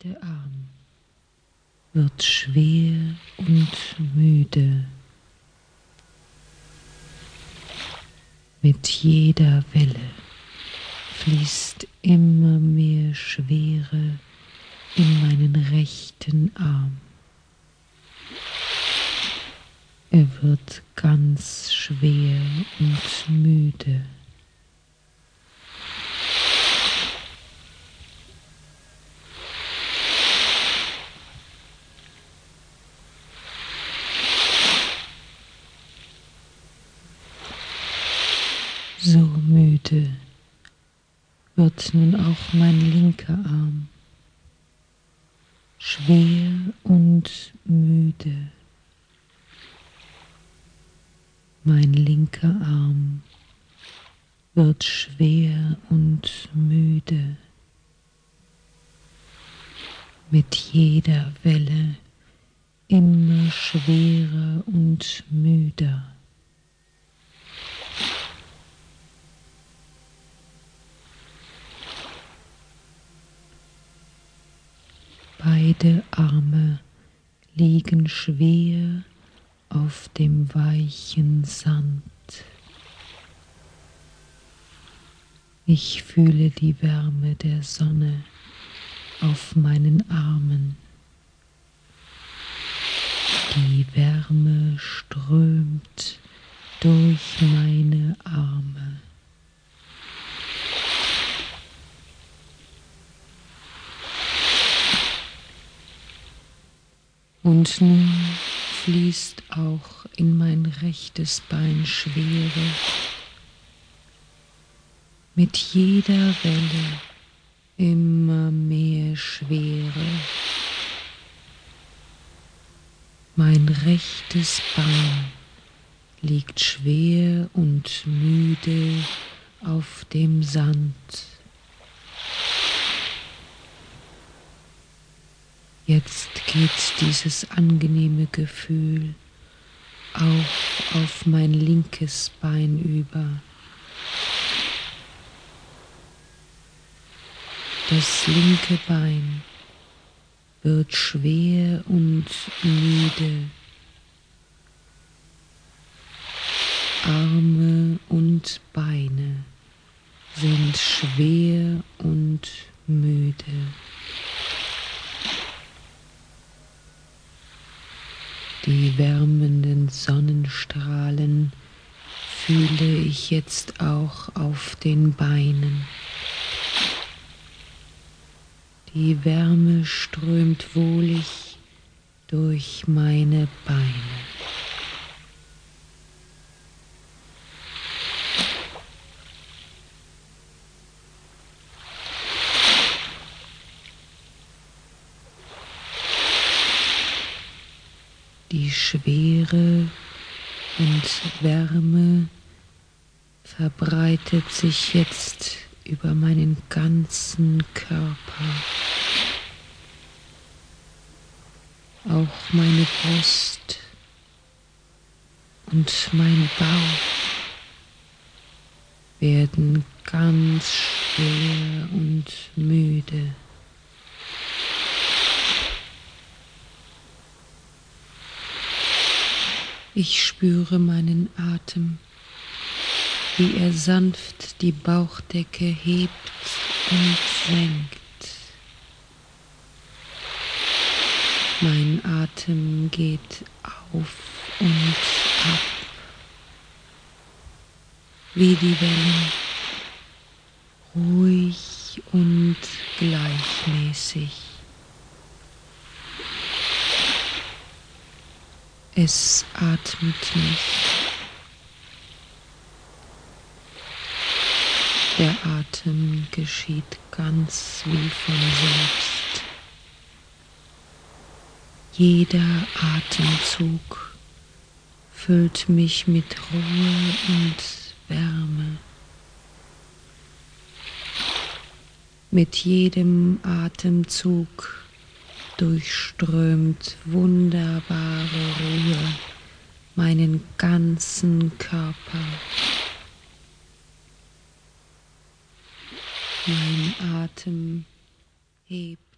rechte Arm wird schwer und müde. Mit jeder Welle fließt immer mehr Schwere in meinen rechten Arm. Er wird ganz schwer und müde. So müde wird nun auch mein linker Arm, schwer und müde. Mein linker Arm wird schwer und müde. Mit jeder Welle immer schwerer und müder. Beide Arme liegen schwer auf dem weichen Sand. Ich fühle die Wärme der Sonne auf meinen Armen. Die Wärme strömt durch meine Arme. Und nun fließt auch in mein rechtes Bein Schwere. Mit jeder Welle immer mehr Schwere. Mein rechtes Bein liegt schwer und müde auf dem Sand. Jetzt geht dieses angenehme Gefühl auch auf mein linkes Bein über. Das linke Bein wird schwer und müde. Arme und Beine sind schwer und müde. Die wärmenden Sonnenstrahlen fühle ich jetzt auch auf den Beinen. Die Wärme strömt wohlig durch meine Beine. Die Schwere und Wärme verbreitet sich jetzt über meinen ganzen Körper. Auch meine Brust und mein Bauch werden ganz schwer und müde. Ich spüre meinen Atem, wie er sanft die Bauchdecke hebt und senkt. Mein Atem geht auf und ab, wie die Wellen, ruhig und gleichmäßig. Es atmet mich. Der Atem geschieht ganz wie von selbst. Jeder Atemzug füllt mich mit Ruhe und Wärme. Mit jedem Atemzug durchströmt wunderbare Ruhe meinen ganzen Körper. Mein Atem hebt